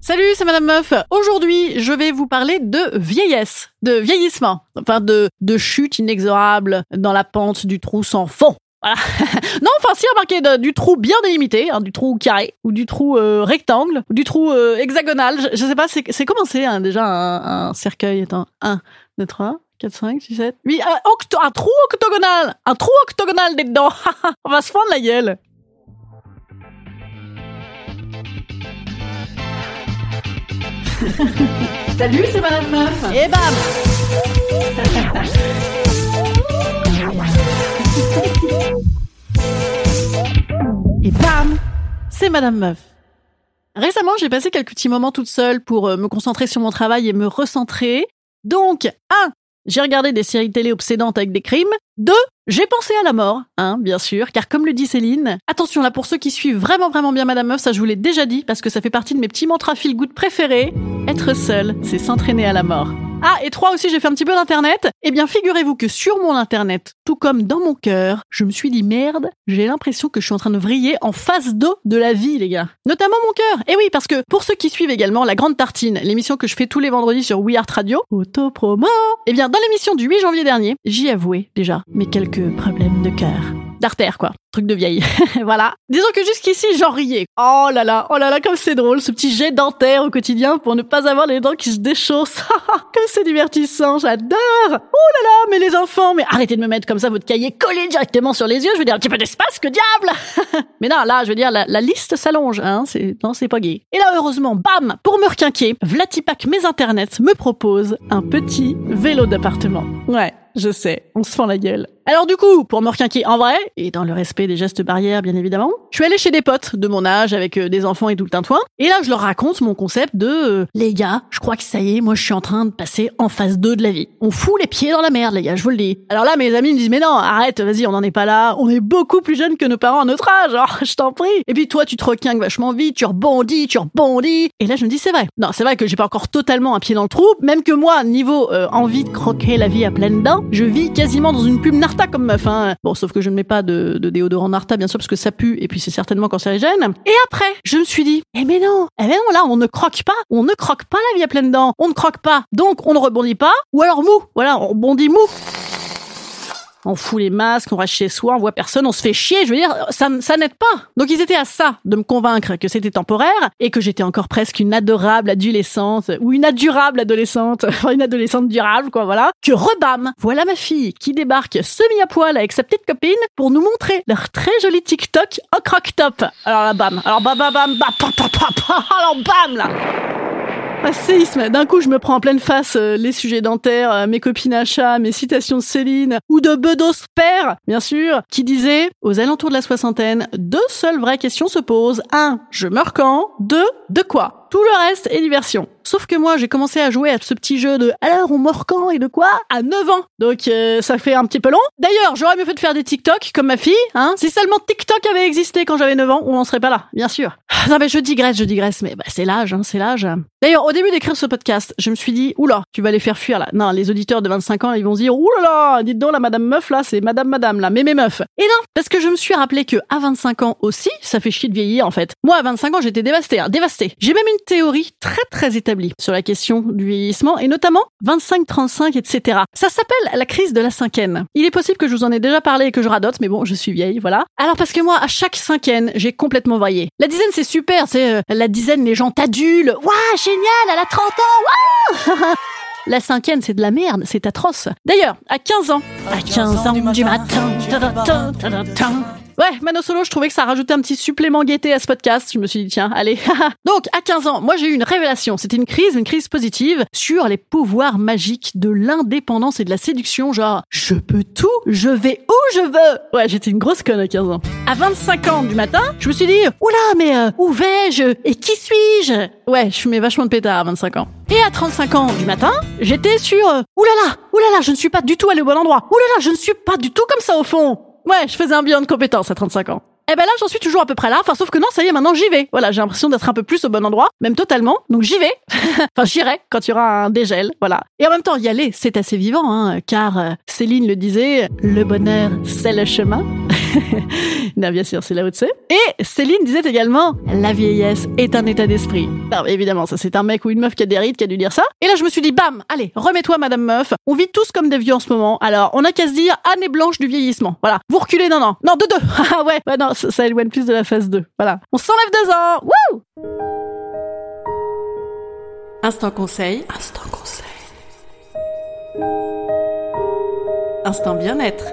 Salut, c'est Madame Meuf. Aujourd'hui, je vais vous parler de vieillesse, de vieillissement, enfin de, de chute inexorable dans la pente du trou sans fond. Voilà. non, enfin si, remarquez, de- du trou bien délimité, hein, du trou carré, ou du trou euh, rectangle, ou du trou euh, hexagonal. Je, je sais pas, c'est comment c'est hein, déjà un, un cercueil Attends, 1, 2, 3, 4, 5, 6, 7, 8, un, un trou octogonal Un trou octogonal dedans On va se fendre la gueule Salut, c'est Madame Meuf. Et bam Et bam C'est Madame Meuf. Récemment, j'ai passé quelques petits moments toute seule pour euh, me concentrer sur mon travail et me recentrer. Donc, 1. J'ai regardé des séries télé obsédantes avec des crimes. 2. J'ai pensé à la mort, hein, bien sûr, car comme le dit Céline, attention là pour ceux qui suivent vraiment vraiment bien Madame Meuf, ça je vous l'ai déjà dit parce que ça fait partie de mes petits mantras feel préférés. Être seul, c'est s'entraîner à la mort. Ah, et trois aussi, j'ai fait un petit peu d'internet. Eh bien, figurez-vous que sur mon internet, tout comme dans mon cœur, je me suis dit merde, j'ai l'impression que je suis en train de vriller en face d'eau de la vie, les gars. Notamment mon cœur. Et oui, parce que pour ceux qui suivent également La Grande Tartine, l'émission que je fais tous les vendredis sur We Art Radio, auto-promo. Eh bien, dans l'émission du 8 janvier dernier, j'y avouais déjà mes quelques problèmes de cœur. D'artère, quoi. Truc de vieille. voilà. Disons que jusqu'ici, j'en riais. Oh là là, oh là là, comme c'est drôle, ce petit jet dentaire au quotidien pour ne pas avoir les dents qui se déchaussent. c'est divertissant, j'adore. Oh là là, mais les enfants, mais arrêtez de me mettre comme ça votre cahier collé directement sur les yeux. Je veux dire, un petit peu d'espace, que diable Mais non, là, je veux dire, la, la liste s'allonge, hein. C'est, non, c'est pas gay. Et là, heureusement, bam, pour me requinquer, Vlatipak Mes Internets me propose un petit vélo d'appartement. Ouais. Je sais, on se fend la gueule. Alors du coup, pour me requinquer en vrai, et dans le respect des gestes barrières bien évidemment, je suis allée chez des potes de mon âge avec euh, des enfants et tout le tintouin, et là je leur raconte mon concept de euh, les gars, je crois que ça y est, moi je suis en train de passer en phase 2 de la vie. On fout les pieds dans la merde les gars, je vous le dis. Alors là mes amis me disent mais non, arrête, vas-y, on n'en est pas là, on est beaucoup plus jeunes que nos parents à notre âge, alors je t'en prie. Et puis toi tu te requinques vachement vite, tu rebondis, tu rebondis, et là je me dis c'est vrai. Non, c'est vrai que j'ai pas encore totalement un pied dans le trou, même que moi, niveau euh, envie de croquer la vie à pleines dents, je vis quasiment dans une pub Comme meuf. Hein. Bon, sauf que je ne mets pas de, de déodorant Narta, bien sûr, parce que ça pue et puis c'est certainement cancérigène. Et après, je me suis dit, eh mais non, eh mais non, là, on ne croque pas, on ne croque pas la vie à pleines dents, on ne croque pas, donc on ne rebondit pas, ou alors mou, voilà, on rebondit mou. On fout les masques, on reste chez soi, on voit personne, on se fait chier. Je veux dire, ça, n'aide pas. Donc ils étaient à ça de me convaincre que c'était temporaire et que j'étais encore presque une adorable adolescente ou une adorable adolescente, enfin une adolescente durable, quoi, voilà. Que rebam, voilà ma fille qui débarque semi à poil avec sa petite copine pour nous montrer leur très joli TikTok en croque-top. Alors là, bam. Alors bam, bam, bam, bam, pa, pa, alors bam, là. Un séisme. D'un coup, je me prends en pleine face euh, les sujets dentaires, euh, mes copines à chat, mes citations de Céline ou de Bedos Père, bien sûr, qui disait aux alentours de la soixantaine, deux seules vraies questions se posent. Un, je meurs quand? Deux, de quoi? Tout le reste est diversion. Sauf que moi, j'ai commencé à jouer à ce petit jeu de alors on meurt quand et de quoi? à 9 ans. Donc euh, ça fait un petit peu long. D'ailleurs, j'aurais mieux fait de faire des TikTok comme ma fille, hein. Si seulement TikTok avait existé quand j'avais 9 ans, on n'en serait pas là, bien sûr. Ah, Non mais je digresse, je digresse, mais bah, c'est l'âge, hein, c'est l'âge. D'ailleurs, au début d'écrire ce podcast, je me suis dit oula, tu vas les faire fuir là. Non, les auditeurs de 25 ans, ils vont se dire oulala, dites donc la madame meuf là, c'est madame madame là, mais mes meufs. Et non, parce que je me suis rappelé que à 25 ans aussi, ça fait chier de vieillir en fait. Moi à 25 ans, j'étais dévastée, hein, dévastée. J'ai même une théorie très très établie sur la question du vieillissement et notamment 25, 35, etc. Ça s'appelle la crise de la cinquaine. Il est possible que je vous en ai déjà parlé et que je radote, mais bon, je suis vieille, voilà. Alors parce que moi, à chaque cinquaine, j'ai complètement varié. La dizaine, c'est super, c'est euh, la dizaine, les gens t'adulent. Waouh, génial, elle a 30 ans, waouh La cinquième, c'est de la merde, c'est atroce. D'ailleurs, à 15 ans, à 15 ans du matin, Ouais, Mano Solo, je trouvais que ça rajoutait un petit supplément gaieté à ce podcast. Je me suis dit, tiens, allez. Donc, à 15 ans, moi j'ai eu une révélation. C'était une crise, une crise positive sur les pouvoirs magiques de l'indépendance et de la séduction. Genre, je peux tout, je vais où je veux. Ouais, j'étais une grosse conne à 15 ans. À 25 ans du matin, je me suis dit, oula, mais euh, où vais-je et qui suis-je? Ouais, je fumais vachement de pétard à 25 ans. Et à 35 ans du matin, j'étais sur euh, oulala, oulala, je ne suis pas du tout allé au bon endroit. Oulala, je ne suis pas du tout comme ça au fond. Ouais, je faisais un bilan de compétences à 35 ans. Eh ben là, j'en suis toujours à peu près là. Enfin, sauf que non, ça y est, maintenant j'y vais. Voilà, j'ai l'impression d'être un peu plus au bon endroit, même totalement. Donc j'y vais. enfin, j'irai quand il y aura un dégel. Voilà. Et en même temps, y aller, c'est assez vivant, hein, car euh, Céline le disait, le bonheur, c'est le chemin. non, bien sûr, c'est là où tu Et Céline disait également, la vieillesse est un état d'esprit. Non, évidemment, ça c'est un mec ou une meuf qui a des rides qui a dû dire ça. Et là, je me suis dit, bam, allez, remets-toi, Madame Meuf. On vit tous comme des vieux en ce moment. Alors, on a qu'à se dire, année blanche du vieillissement. Voilà. Vous reculez d'un an. Non, de deux. Ah ouais, ouais, non, ça, ça éloigne plus de la phase 2. Voilà. On s'enlève deux ans. Wouh! Instant conseil. Instant conseil. Instant bien-être.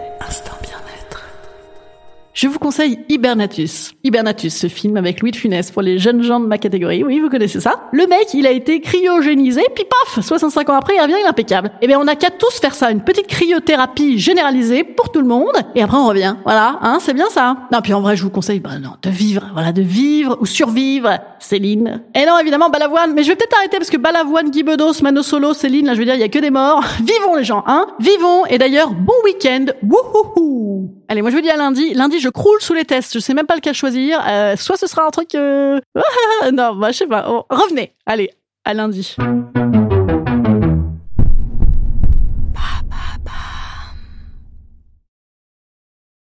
Je vous conseille Hibernatus. Hibernatus, ce film avec Louis de Funès pour les jeunes gens de ma catégorie. Oui, vous connaissez ça. Le mec, il a été cryogénisé, puis paf, 65 ans après, il revient, il est impeccable. Eh bien, on a qu'à tous faire ça, une petite cryothérapie généralisée pour tout le monde, et après on revient. Voilà, hein, c'est bien ça. Non, puis en vrai, je vous conseille, bah non, de vivre, voilà, de vivre ou survivre. Céline. Et non, évidemment, Balavoine. Mais je vais peut-être arrêter parce que Balavoine, Guy Bedos, Mano Solo, Céline, là, je veux dire, il y a que des morts. Vivons les gens, hein. Vivons. Et d'ailleurs, bon week-end. Wouhouhou. Allez, moi je vous dis à lundi. Lundi, je croule sous les tests. Je sais même pas lequel Euh, soit ce sera un truc. Euh... non, bah je sais pas. Revenez. Allez, à lundi.